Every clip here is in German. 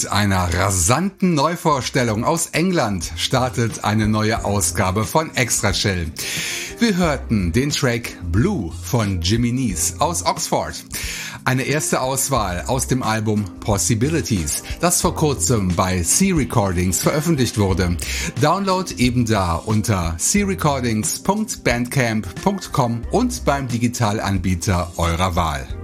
Mit einer rasanten Neuvorstellung aus England startet eine neue Ausgabe von Extra Chill. Wir hörten den Track Blue von Jimmy Nees aus Oxford. Eine erste Auswahl aus dem Album Possibilities, das vor kurzem bei C-Recordings veröffentlicht wurde. Download eben da unter crecordings.bandcamp.com und beim Digitalanbieter eurer Wahl.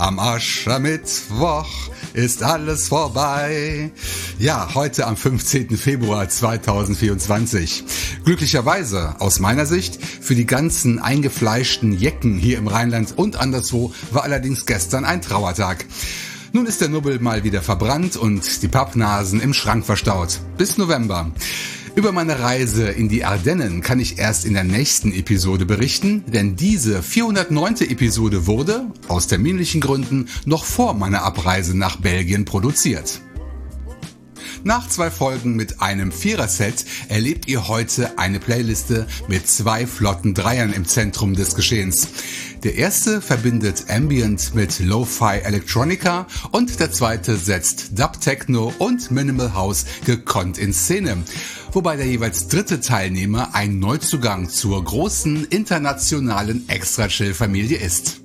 Am Aschermittwoch ist alles vorbei. Ja, heute am 15. Februar 2024. Glücklicherweise, aus meiner Sicht, für die ganzen eingefleischten Jecken hier im Rheinland und anderswo war allerdings gestern ein Trauertag. Nun ist der Nubbel mal wieder verbrannt und die Pappnasen im Schrank verstaut. Bis November. Über meine Reise in die Ardennen kann ich erst in der nächsten Episode berichten, denn diese 409. Episode wurde, aus terminlichen Gründen, noch vor meiner Abreise nach Belgien produziert. Nach zwei Folgen mit einem Viererset erlebt ihr heute eine Playliste mit zwei flotten Dreiern im Zentrum des Geschehens. Der erste verbindet Ambient mit Lo-Fi Electronica und der zweite setzt Dub Techno und Minimal House gekonnt in Szene. Wobei der jeweils dritte Teilnehmer ein Neuzugang zur großen internationalen Extra-Chill-Familie ist.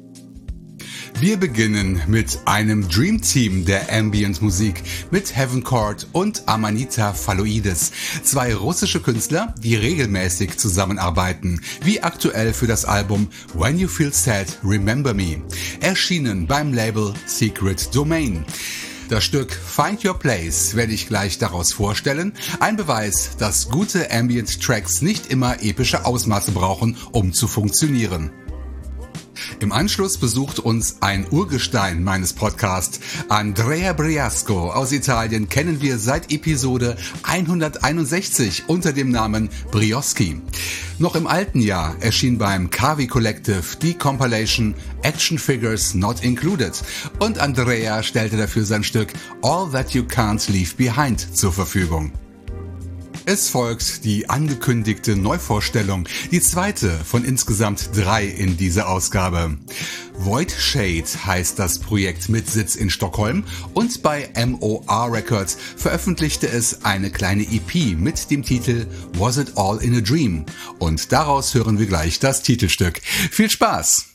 Wir beginnen mit einem Dream Team der Ambient Musik mit Heaven Court und Amanita Phalloides. Zwei russische Künstler, die regelmäßig zusammenarbeiten, wie aktuell für das Album When You Feel Sad, Remember Me, erschienen beim Label Secret Domain. Das Stück Find Your Place werde ich gleich daraus vorstellen. Ein Beweis, dass gute Ambient Tracks nicht immer epische Ausmaße brauchen, um zu funktionieren. Im Anschluss besucht uns ein Urgestein meines Podcasts. Andrea Briasco aus Italien kennen wir seit Episode 161 unter dem Namen Brioschi. Noch im alten Jahr erschien beim Kavi Collective die Compilation Action Figures Not Included und Andrea stellte dafür sein Stück All That You Can't Leave Behind zur Verfügung. Es folgt die angekündigte Neuvorstellung, die zweite von insgesamt drei in dieser Ausgabe. Void Shade heißt das Projekt mit Sitz in Stockholm und bei MOR Records veröffentlichte es eine kleine EP mit dem Titel Was It All in a Dream und daraus hören wir gleich das Titelstück. Viel Spaß!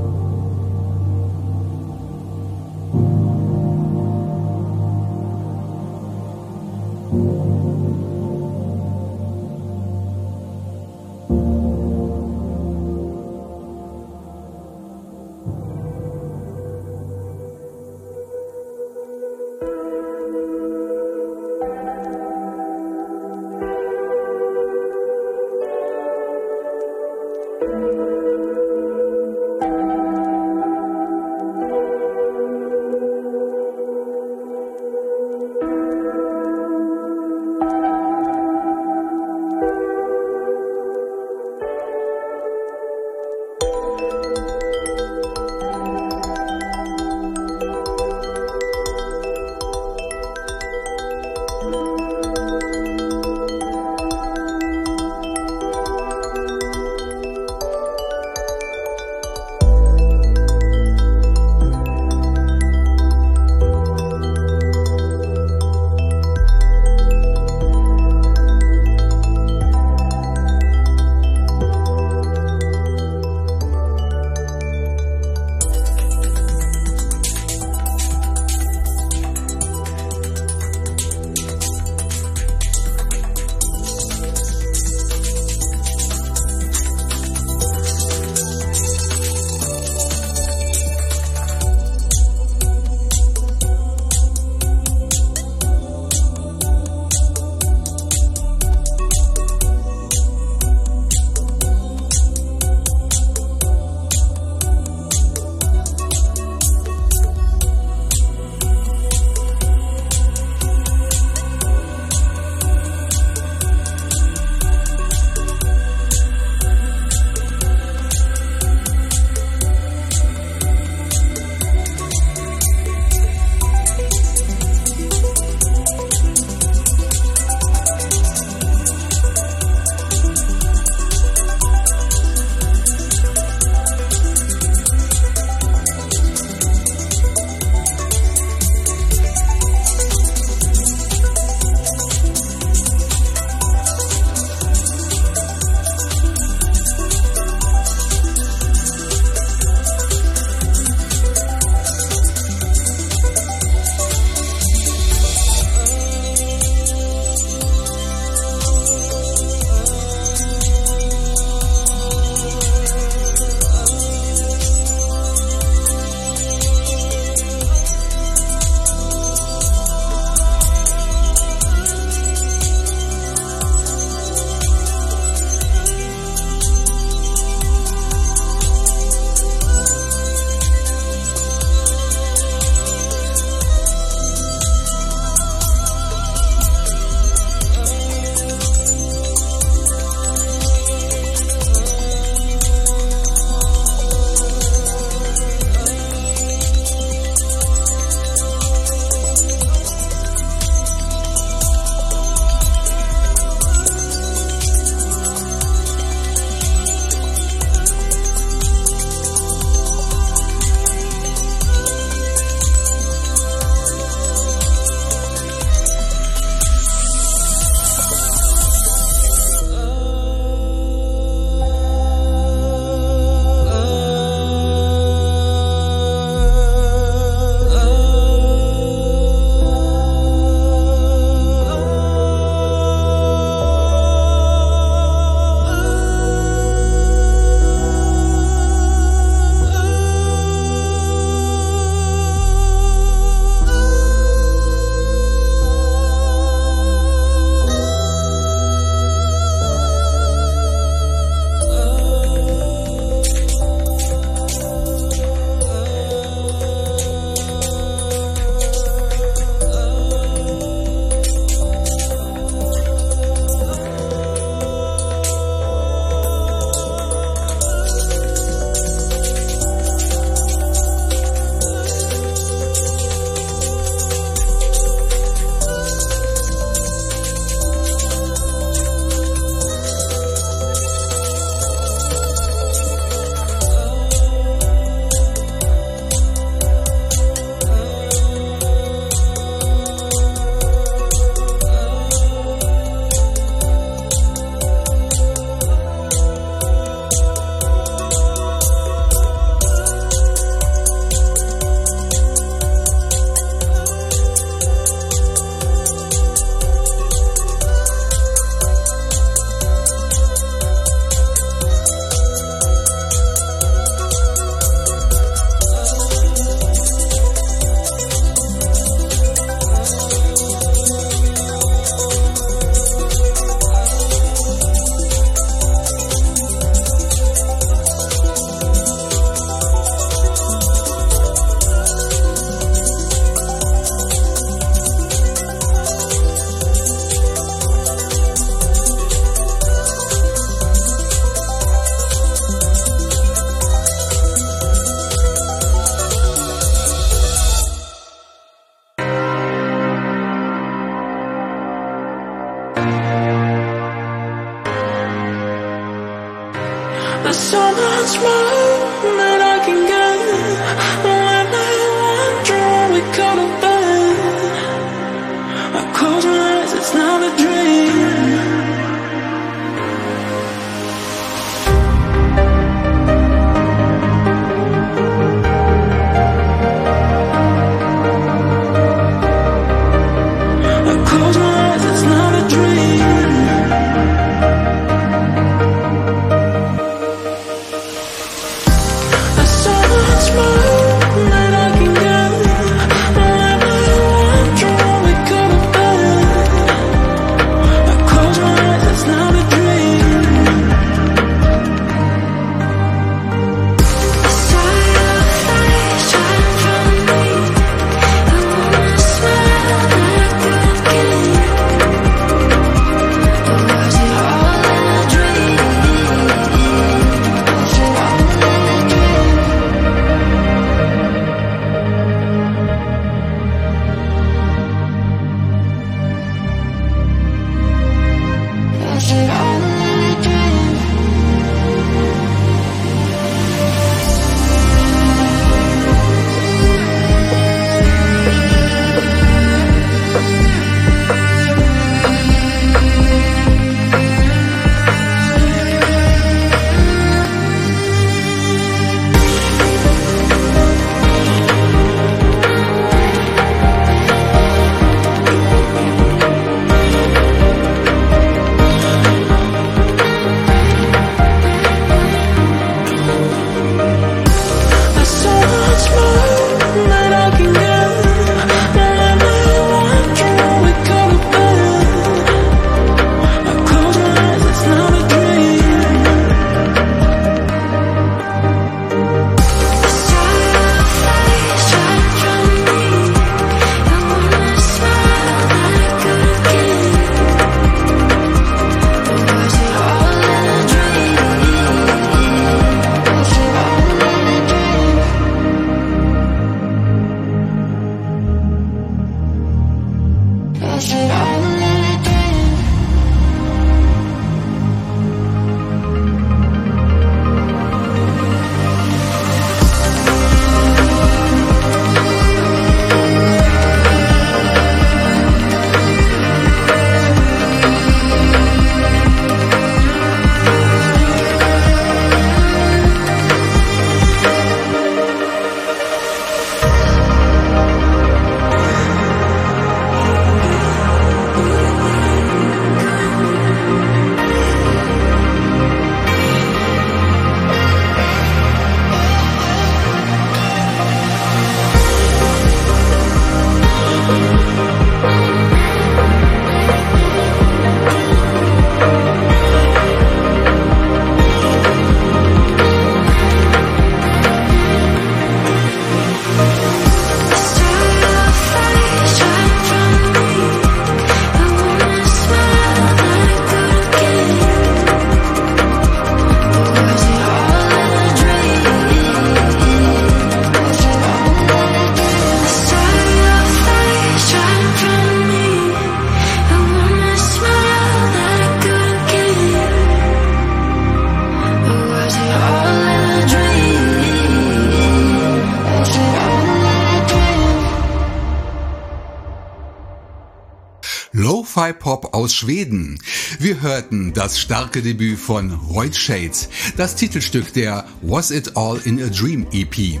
Lo-Fi-Pop aus Schweden. Wir hörten das starke Debüt von Void Shades, das Titelstück der Was It All in a Dream EP.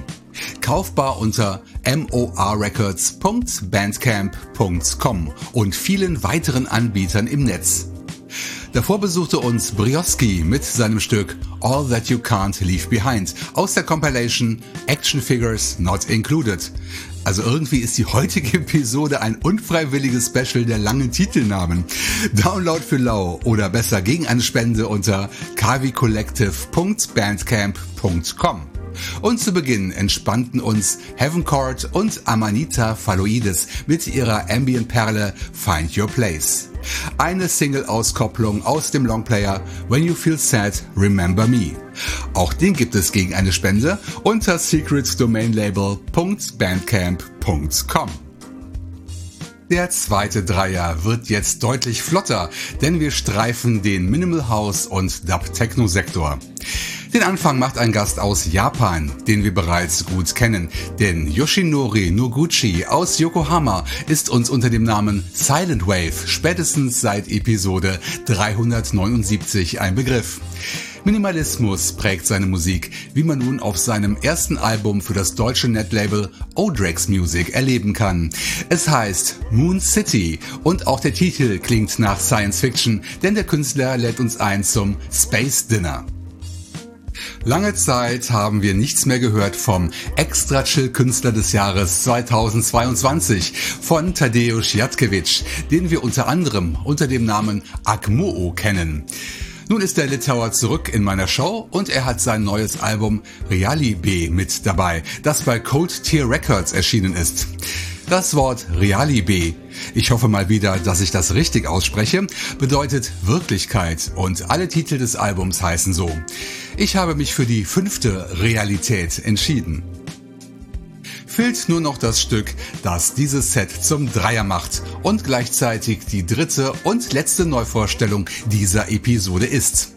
Kaufbar unter morrecords.bandcamp.com und vielen weiteren Anbietern im Netz. Davor besuchte uns Brioski mit seinem Stück All That You Can't Leave Behind aus der Compilation Action Figures Not Included. Also irgendwie ist die heutige Episode ein unfreiwilliges Special der langen Titelnamen. Download für lau oder besser gegen eine Spende unter kavicollective.bandcamp.com. Und zu Beginn entspannten uns Heaven Court und Amanita Phalloides mit ihrer Ambient-Perle Find Your Place. Eine Single-Auskopplung aus dem Longplayer When You Feel Sad, Remember Me. Auch den gibt es gegen eine Spende unter secretsdomainlabel.bandcamp.com. Der zweite Dreier wird jetzt deutlich flotter, denn wir streifen den Minimal House und Dub Techno Sektor. Den Anfang macht ein Gast aus Japan, den wir bereits gut kennen, denn Yoshinori Noguchi aus Yokohama ist uns unter dem Namen Silent Wave spätestens seit Episode 379 ein Begriff. Minimalismus prägt seine Musik, wie man nun auf seinem ersten Album für das deutsche Netlabel Odrex Music erleben kann. Es heißt Moon City und auch der Titel klingt nach Science Fiction, denn der Künstler lädt uns ein zum Space Dinner. Lange Zeit haben wir nichts mehr gehört vom Extra Chill Künstler des Jahres 2022 von Tadeusz Jatkiewicz, den wir unter anderem unter dem Namen Akmoo kennen. Nun ist der Litauer zurück in meiner Show und er hat sein neues Album Reali B mit dabei, das bei Cold Tier Records erschienen ist. Das Wort Reali B, ich hoffe mal wieder, dass ich das richtig ausspreche, bedeutet Wirklichkeit und alle Titel des Albums heißen so. Ich habe mich für die fünfte Realität entschieden fehlt nur noch das Stück, das dieses Set zum Dreier macht und gleichzeitig die dritte und letzte Neuvorstellung dieser Episode ist.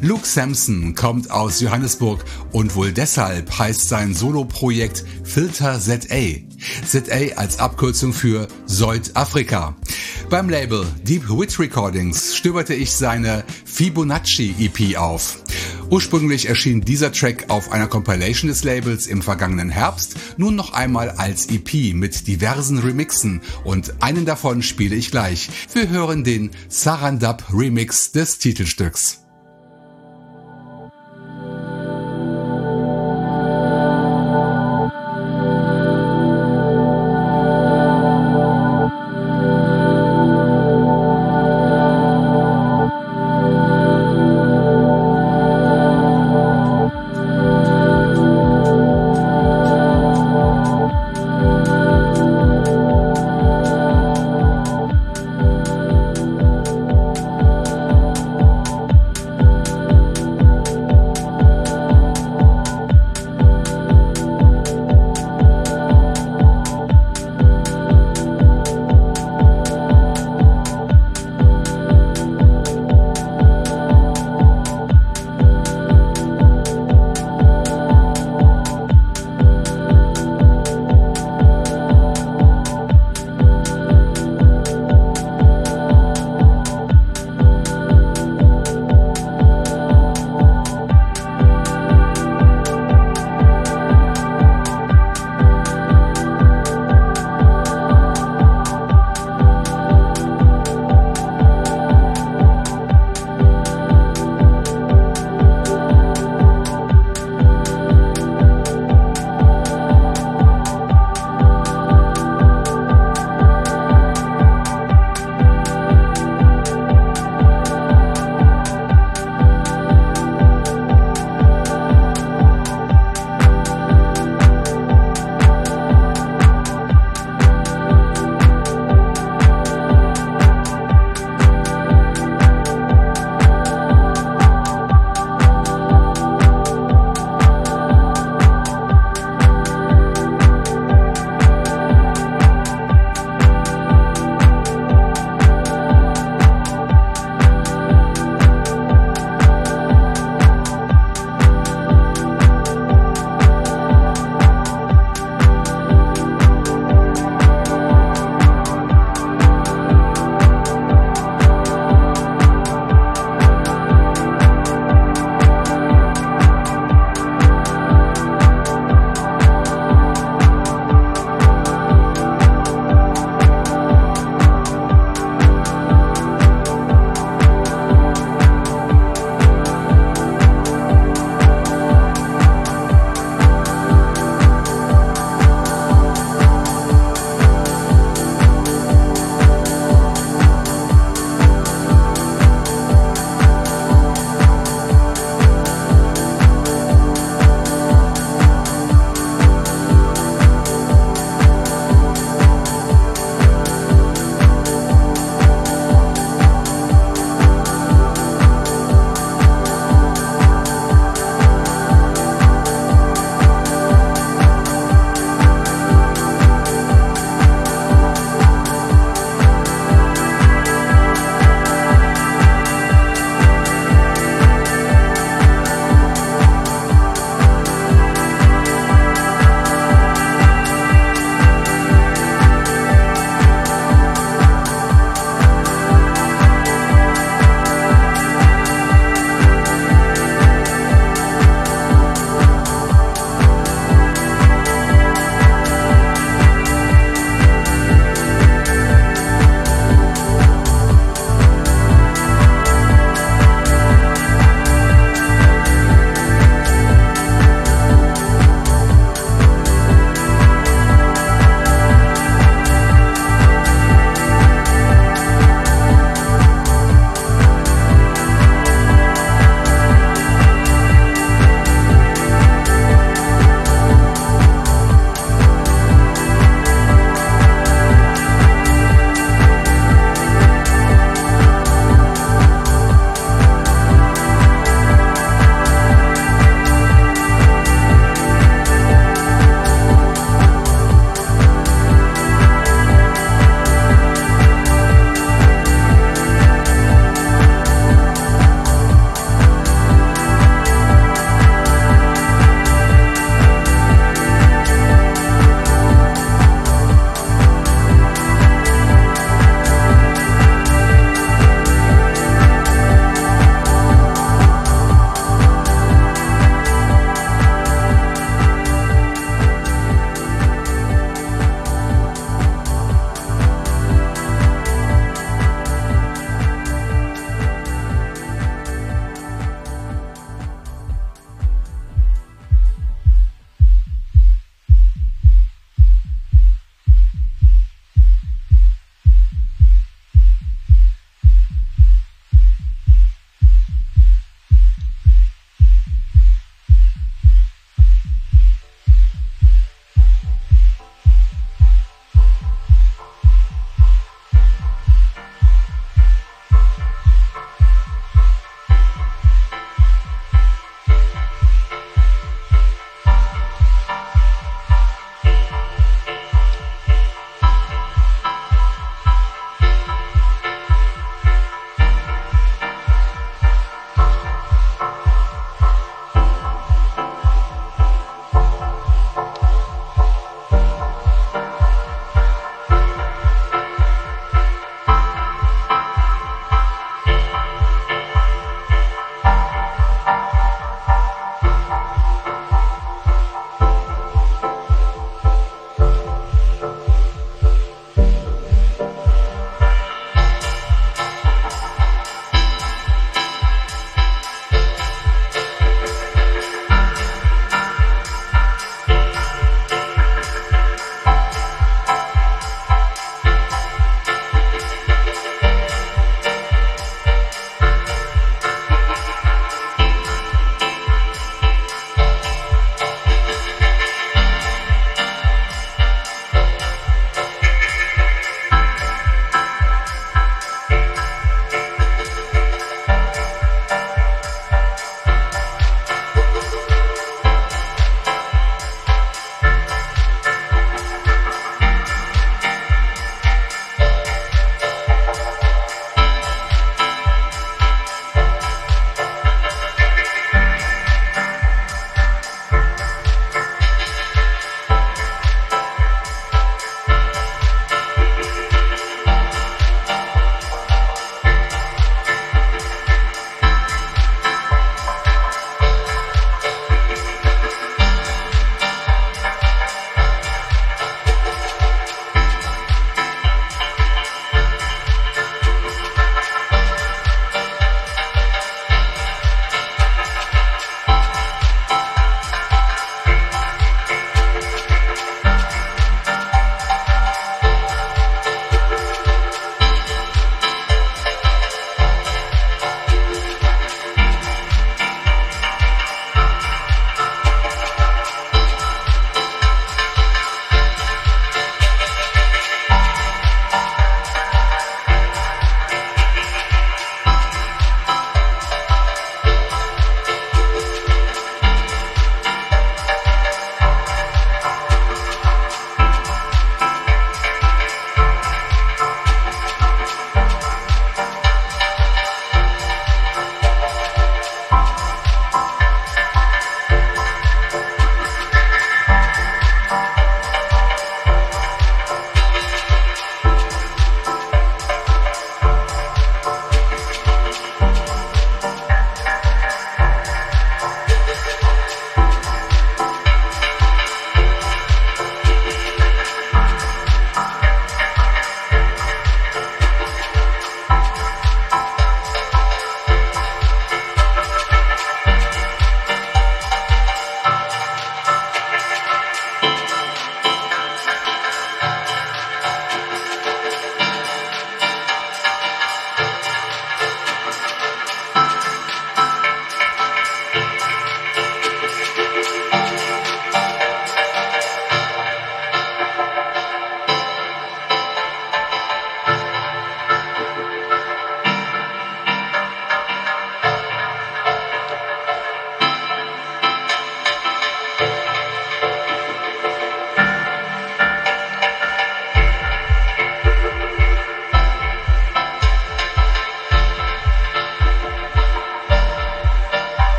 Luke Sampson kommt aus Johannesburg und wohl deshalb heißt sein Soloprojekt Filter ZA. ZA als Abkürzung für Südafrika. Beim Label Deep Wit Recordings stöberte ich seine Fibonacci EP auf. Ursprünglich erschien dieser Track auf einer Compilation des Labels im vergangenen Herbst, nun noch einmal als EP mit diversen Remixen und einen davon spiele ich gleich. Wir hören den Sarandab Remix des Titelstücks.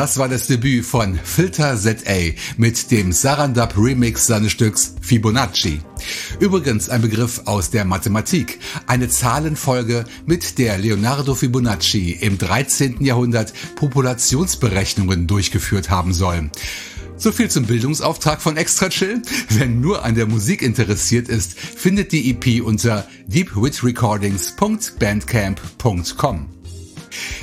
Das war das Debüt von Filter ZA mit dem Sarandab Remix seines Stücks Fibonacci. Übrigens ein Begriff aus der Mathematik, eine Zahlenfolge, mit der Leonardo Fibonacci im 13. Jahrhundert Populationsberechnungen durchgeführt haben soll. So viel zum Bildungsauftrag von Extra Chill. Wenn nur an der Musik interessiert ist, findet die EP unter deepwitrecordings.bandcamp.com.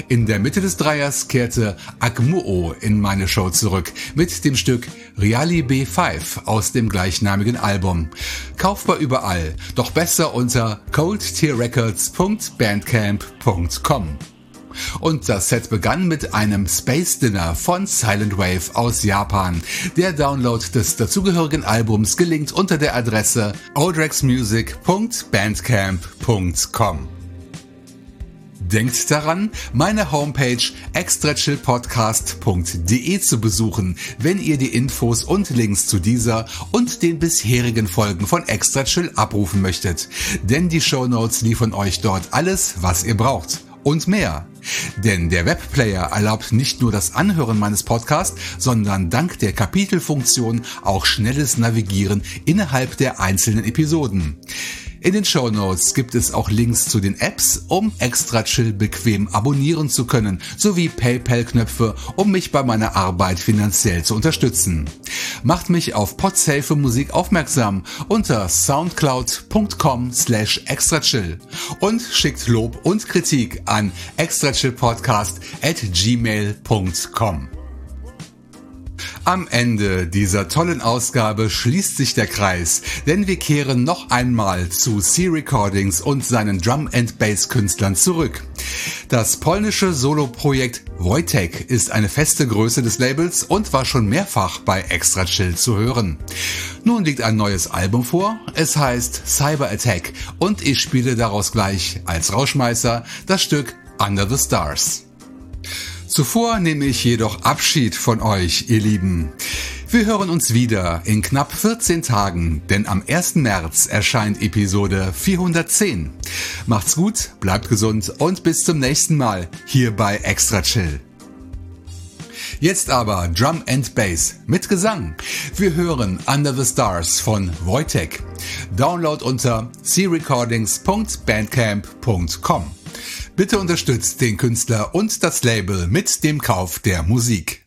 In der Mitte des Dreiers kehrte Agmuo in meine Show zurück mit dem Stück Reali B5 aus dem gleichnamigen Album. Kaufbar überall, doch besser unter coldtierrecords.bandcamp.com. Und das Set begann mit einem Space Dinner von Silent Wave aus Japan. Der Download des dazugehörigen Albums gelingt unter der Adresse odrexmusic.bandcamp.com. Denkt daran, meine Homepage extrachillpodcast.de zu besuchen, wenn ihr die Infos und Links zu dieser und den bisherigen Folgen von Extra Chill abrufen möchtet. Denn die Show Notes liefern euch dort alles, was ihr braucht. Und mehr. Denn der Webplayer erlaubt nicht nur das Anhören meines Podcasts, sondern dank der Kapitelfunktion auch schnelles Navigieren innerhalb der einzelnen Episoden. In den Show Notes gibt es auch Links zu den Apps, um extra chill bequem abonnieren zu können, sowie PayPal-Knöpfe, um mich bei meiner Arbeit finanziell zu unterstützen. Macht mich auf Podsafe Musik aufmerksam unter soundcloud.com slash extrachill und schickt Lob und Kritik an extrachillpodcast at gmail.com. Am Ende dieser tollen Ausgabe schließt sich der Kreis, denn wir kehren noch einmal zu C-Recordings und seinen Drum and Bass Künstlern zurück. Das polnische Soloprojekt Wojtek ist eine feste Größe des Labels und war schon mehrfach bei Extra Chill zu hören. Nun liegt ein neues Album vor, es heißt Cyber Attack und ich spiele daraus gleich als Rauschmeißer das Stück Under the Stars. Zuvor nehme ich jedoch Abschied von euch, ihr Lieben. Wir hören uns wieder in knapp 14 Tagen, denn am 1. März erscheint Episode 410. Macht's gut, bleibt gesund und bis zum nächsten Mal hier bei Extra Chill. Jetzt aber Drum and Bass mit Gesang. Wir hören Under the Stars von Wojtek. Download unter crecordings.bandcamp.com. Bitte unterstützt den Künstler und das Label mit dem Kauf der Musik.